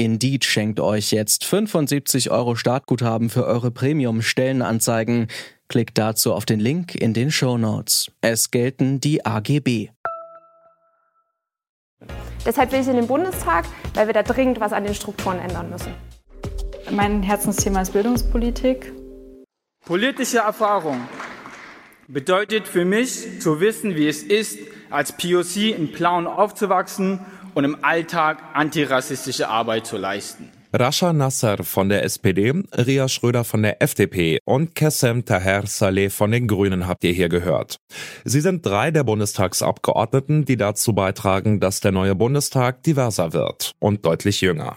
Indeed schenkt euch jetzt 75 Euro Startguthaben für eure Premium-Stellenanzeigen. Klickt dazu auf den Link in den Show Notes. Es gelten die AGB. Deshalb will ich in den Bundestag, weil wir da dringend was an den Strukturen ändern müssen. Mein Herzensthema ist Bildungspolitik. Politische Erfahrung bedeutet für mich zu wissen, wie es ist, als POC in Plauen aufzuwachsen und im Alltag antirassistische Arbeit zu leisten. Rasha Nasser von der SPD, Ria Schröder von der FDP und Kessem Taher Saleh von den Grünen habt ihr hier gehört. Sie sind drei der Bundestagsabgeordneten, die dazu beitragen, dass der neue Bundestag diverser wird und deutlich jünger.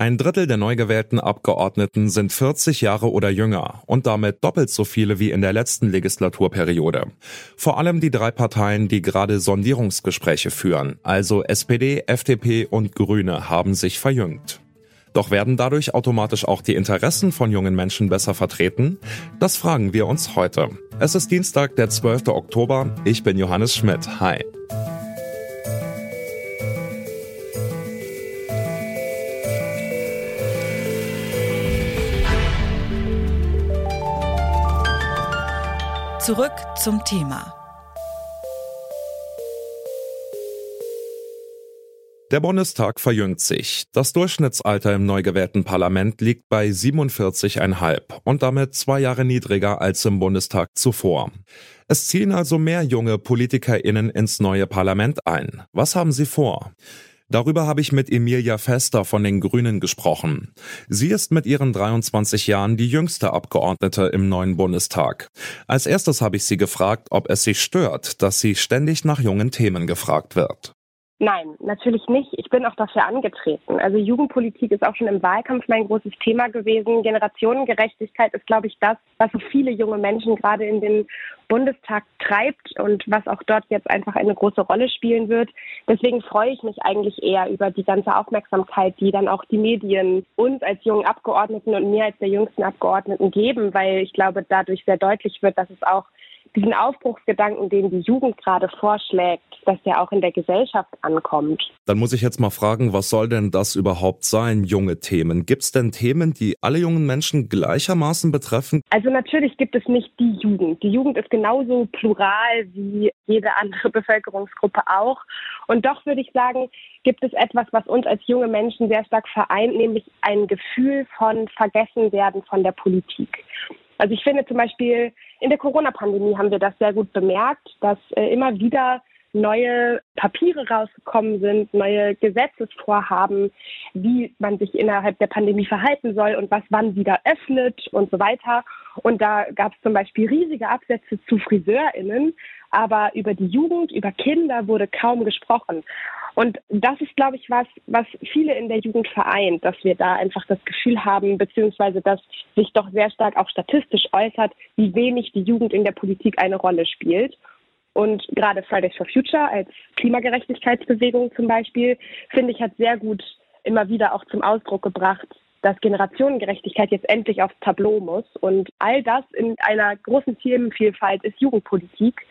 Ein Drittel der neu gewählten Abgeordneten sind 40 Jahre oder jünger und damit doppelt so viele wie in der letzten Legislaturperiode. Vor allem die drei Parteien, die gerade Sondierungsgespräche führen, also SPD, FDP und Grüne, haben sich verjüngt. Doch werden dadurch automatisch auch die Interessen von jungen Menschen besser vertreten? Das fragen wir uns heute. Es ist Dienstag, der 12. Oktober. Ich bin Johannes Schmidt. Hi. Zurück zum Thema. Der Bundestag verjüngt sich. Das Durchschnittsalter im neu gewählten Parlament liegt bei 47,5 und damit zwei Jahre niedriger als im Bundestag zuvor. Es ziehen also mehr junge PolitikerInnen ins neue Parlament ein. Was haben sie vor? Darüber habe ich mit Emilia Fester von den Grünen gesprochen. Sie ist mit ihren 23 Jahren die jüngste Abgeordnete im neuen Bundestag. Als erstes habe ich sie gefragt, ob es sie stört, dass sie ständig nach jungen Themen gefragt wird. Nein, natürlich nicht. Ich bin auch dafür angetreten. Also Jugendpolitik ist auch schon im Wahlkampf mein großes Thema gewesen. Generationengerechtigkeit ist, glaube ich, das, was so viele junge Menschen gerade in den Bundestag treibt und was auch dort jetzt einfach eine große Rolle spielen wird. Deswegen freue ich mich eigentlich eher über die ganze Aufmerksamkeit, die dann auch die Medien uns als jungen Abgeordneten und mir als der jüngsten Abgeordneten geben, weil ich glaube, dadurch sehr deutlich wird, dass es auch diesen Aufbruchsgedanken, den die Jugend gerade vorschlägt, dass der auch in der Gesellschaft ankommt. Dann muss ich jetzt mal fragen, was soll denn das überhaupt sein, junge Themen? Gibt es denn Themen, die alle jungen Menschen gleichermaßen betreffen? Also natürlich gibt es nicht die Jugend. Die Jugend ist genauso plural wie jede andere Bevölkerungsgruppe auch. Und doch würde ich sagen, gibt es etwas, was uns als junge Menschen sehr stark vereint, nämlich ein Gefühl von Vergessenwerden von der Politik. Also ich finde zum Beispiel, in der Corona-Pandemie haben wir das sehr gut bemerkt, dass äh, immer wieder neue Papiere rausgekommen sind, neue Gesetzesvorhaben, wie man sich innerhalb der Pandemie verhalten soll und was wann wieder öffnet und so weiter. Und da gab es zum Beispiel riesige Absätze zu FriseurInnen, aber über die Jugend, über Kinder wurde kaum gesprochen. Und das ist, glaube ich, was, was viele in der Jugend vereint, dass wir da einfach das Gefühl haben, beziehungsweise dass sich doch sehr stark auch statistisch äußert, wie wenig die Jugend in der Politik eine Rolle spielt. Und gerade Fridays for Future als Klimagerechtigkeitsbewegung zum Beispiel, finde ich, hat sehr gut immer wieder auch zum Ausdruck gebracht, dass Generationengerechtigkeit jetzt endlich aufs Tableau muss. Und all das in einer großen Themenvielfalt ist Jugendpolitik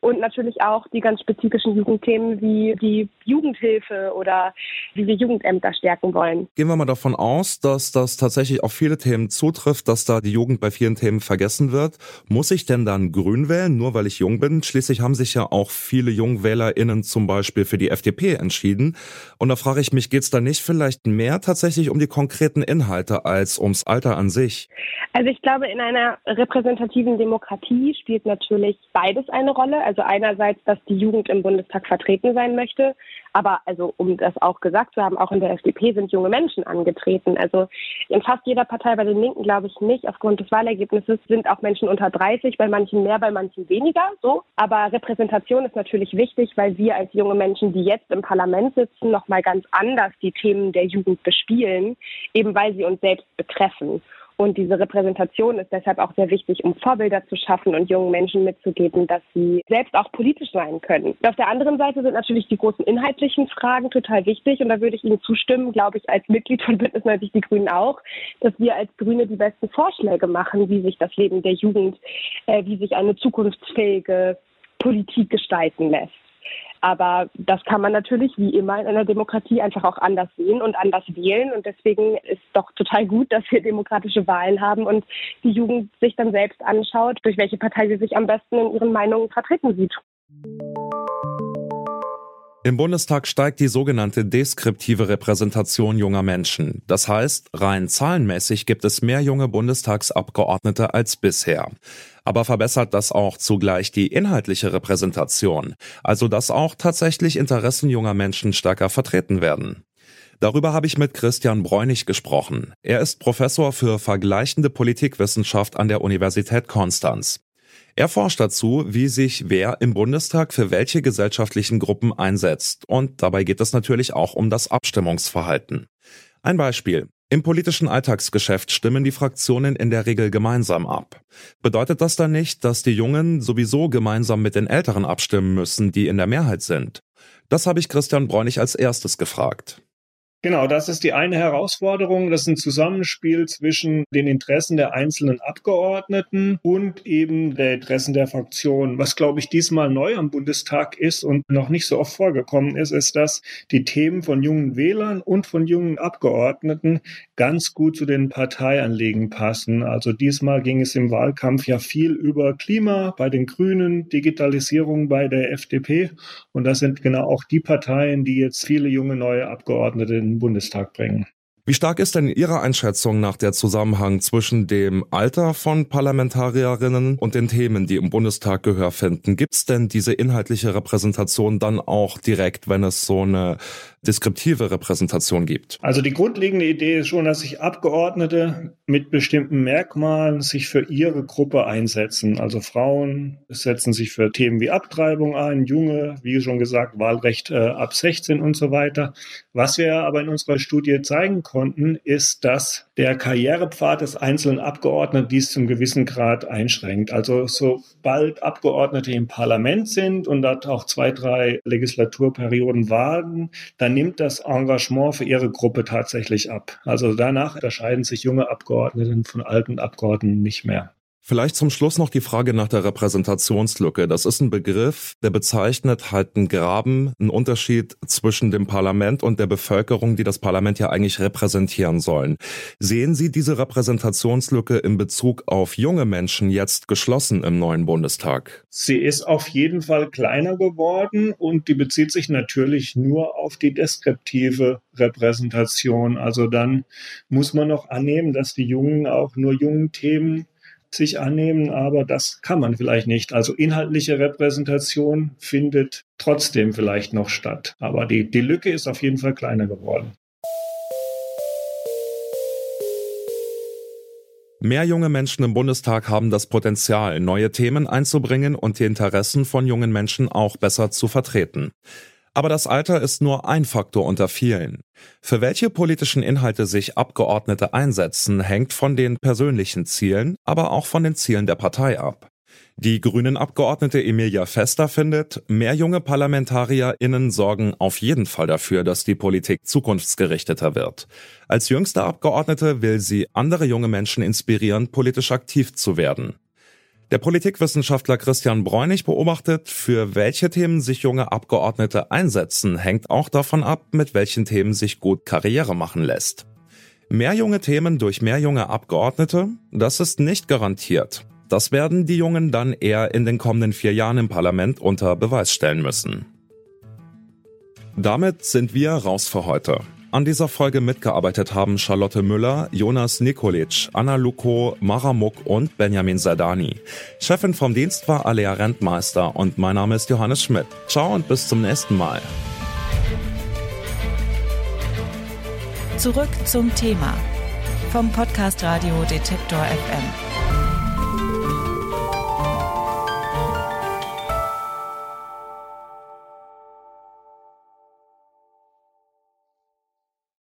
und natürlich auch die ganz spezifischen Jugendthemen wie die Jugendhilfe oder wie wir Jugendämter stärken wollen. Gehen wir mal davon aus, dass das tatsächlich auf viele Themen zutrifft, dass da die Jugend bei vielen Themen vergessen wird. Muss ich denn dann grün wählen, nur weil ich jung bin? Schließlich haben sich ja auch viele JungwählerInnen zum Beispiel für die FDP entschieden. Und da frage ich mich, geht es da nicht vielleicht mehr tatsächlich um die konkreten Inhalte als ums Alter an sich? Also ich glaube, in einer repräsentativen Demokratie spielt natürlich beides eine Rolle. Also einerseits, dass die Jugend im Bundestag vertreten sein möchte, aber also um das auch gesagt zu haben, auch in der FDP sind junge Menschen angetreten. Also in fast jeder Partei bei den Linken glaube ich nicht. Aufgrund des Wahlergebnisses sind auch Menschen unter 30, bei manchen mehr, bei manchen weniger. So, aber Repräsentation ist natürlich wichtig, weil wir als junge Menschen, die jetzt im Parlament sitzen, noch mal ganz anders die Themen der Jugend bespielen, eben weil sie uns selbst betreffen. Und diese Repräsentation ist deshalb auch sehr wichtig, um Vorbilder zu schaffen und jungen Menschen mitzugeben, dass sie selbst auch politisch sein können. Und auf der anderen Seite sind natürlich die großen inhaltlichen Fragen total wichtig. Und da würde ich Ihnen zustimmen, glaube ich, als Mitglied von Bündnis 90 Die Grünen auch, dass wir als Grüne die besten Vorschläge machen, wie sich das Leben der Jugend, äh, wie sich eine zukunftsfähige Politik gestalten lässt. Aber das kann man natürlich wie immer in einer Demokratie einfach auch anders sehen und anders wählen. Und deswegen ist doch total gut, dass wir demokratische Wahlen haben und die Jugend sich dann selbst anschaut, durch welche Partei sie sich am besten in ihren Meinungen vertreten sieht. Im Bundestag steigt die sogenannte deskriptive Repräsentation junger Menschen. Das heißt, rein zahlenmäßig gibt es mehr junge Bundestagsabgeordnete als bisher. Aber verbessert das auch zugleich die inhaltliche Repräsentation, also dass auch tatsächlich Interessen junger Menschen stärker vertreten werden. Darüber habe ich mit Christian Bräunig gesprochen. Er ist Professor für vergleichende Politikwissenschaft an der Universität Konstanz. Er forscht dazu, wie sich wer im Bundestag für welche gesellschaftlichen Gruppen einsetzt. Und dabei geht es natürlich auch um das Abstimmungsverhalten. Ein Beispiel. Im politischen Alltagsgeschäft stimmen die Fraktionen in der Regel gemeinsam ab. Bedeutet das dann nicht, dass die Jungen sowieso gemeinsam mit den Älteren abstimmen müssen, die in der Mehrheit sind? Das habe ich Christian Bräunig als erstes gefragt. Genau, das ist die eine Herausforderung. Das ist ein Zusammenspiel zwischen den Interessen der einzelnen Abgeordneten und eben der Interessen der Fraktionen. Was, glaube ich, diesmal neu am Bundestag ist und noch nicht so oft vorgekommen ist, ist, dass die Themen von jungen Wählern und von jungen Abgeordneten ganz gut zu den Parteianliegen passen. Also diesmal ging es im Wahlkampf ja viel über Klima bei den Grünen, Digitalisierung bei der FDP. Und das sind genau auch die Parteien, die jetzt viele junge neue Abgeordnete Bundestag bringen. Wie stark ist denn Ihrer Einschätzung nach der Zusammenhang zwischen dem Alter von Parlamentarierinnen und den Themen, die im Bundestag Gehör finden? Gibt es denn diese inhaltliche Repräsentation dann auch direkt, wenn es so eine deskriptive Repräsentation gibt? Also die grundlegende Idee ist schon, dass sich Abgeordnete mit bestimmten Merkmalen sich für ihre Gruppe einsetzen. Also Frauen setzen sich für Themen wie Abtreibung ein, Junge, wie schon gesagt, Wahlrecht äh, ab 16 und so weiter. Was wir aber in unserer Studie zeigen konnten, ist, dass der Karrierepfad des einzelnen Abgeordneten dies zum gewissen Grad einschränkt. Also sobald Abgeordnete im Parlament sind und dort auch zwei, drei Legislaturperioden warten, dann nimmt das Engagement für ihre Gruppe tatsächlich ab. Also danach unterscheiden sich junge Abgeordnete von alten Abgeordneten nicht mehr. Vielleicht zum Schluss noch die Frage nach der Repräsentationslücke. Das ist ein Begriff, der bezeichnet halt einen Graben, einen Unterschied zwischen dem Parlament und der Bevölkerung, die das Parlament ja eigentlich repräsentieren sollen. Sehen Sie diese Repräsentationslücke in Bezug auf junge Menschen jetzt geschlossen im neuen Bundestag? Sie ist auf jeden Fall kleiner geworden und die bezieht sich natürlich nur auf die deskriptive Repräsentation. Also dann muss man noch annehmen, dass die Jungen auch nur jungen Themen sich annehmen, aber das kann man vielleicht nicht. Also inhaltliche Repräsentation findet trotzdem vielleicht noch statt. Aber die, die Lücke ist auf jeden Fall kleiner geworden. Mehr junge Menschen im Bundestag haben das Potenzial, neue Themen einzubringen und die Interessen von jungen Menschen auch besser zu vertreten. Aber das Alter ist nur ein Faktor unter vielen. Für welche politischen Inhalte sich Abgeordnete einsetzen, hängt von den persönlichen Zielen, aber auch von den Zielen der Partei ab. Die grünen Abgeordnete Emilia Fester findet, mehr junge ParlamentarierInnen sorgen auf jeden Fall dafür, dass die Politik zukunftsgerichteter wird. Als jüngste Abgeordnete will sie andere junge Menschen inspirieren, politisch aktiv zu werden. Der Politikwissenschaftler Christian Bräunig beobachtet, für welche Themen sich junge Abgeordnete einsetzen, hängt auch davon ab, mit welchen Themen sich gut Karriere machen lässt. Mehr junge Themen durch mehr junge Abgeordnete, das ist nicht garantiert. Das werden die Jungen dann eher in den kommenden vier Jahren im Parlament unter Beweis stellen müssen. Damit sind wir raus für heute. An dieser Folge mitgearbeitet haben Charlotte Müller, Jonas Nikolic, Anna Luko, Mara Muck und Benjamin Sadani. Chefin vom Dienst war Alea Rentmeister und mein Name ist Johannes Schmidt. Ciao und bis zum nächsten Mal. Zurück zum Thema vom Podcast Radio Detektor FM.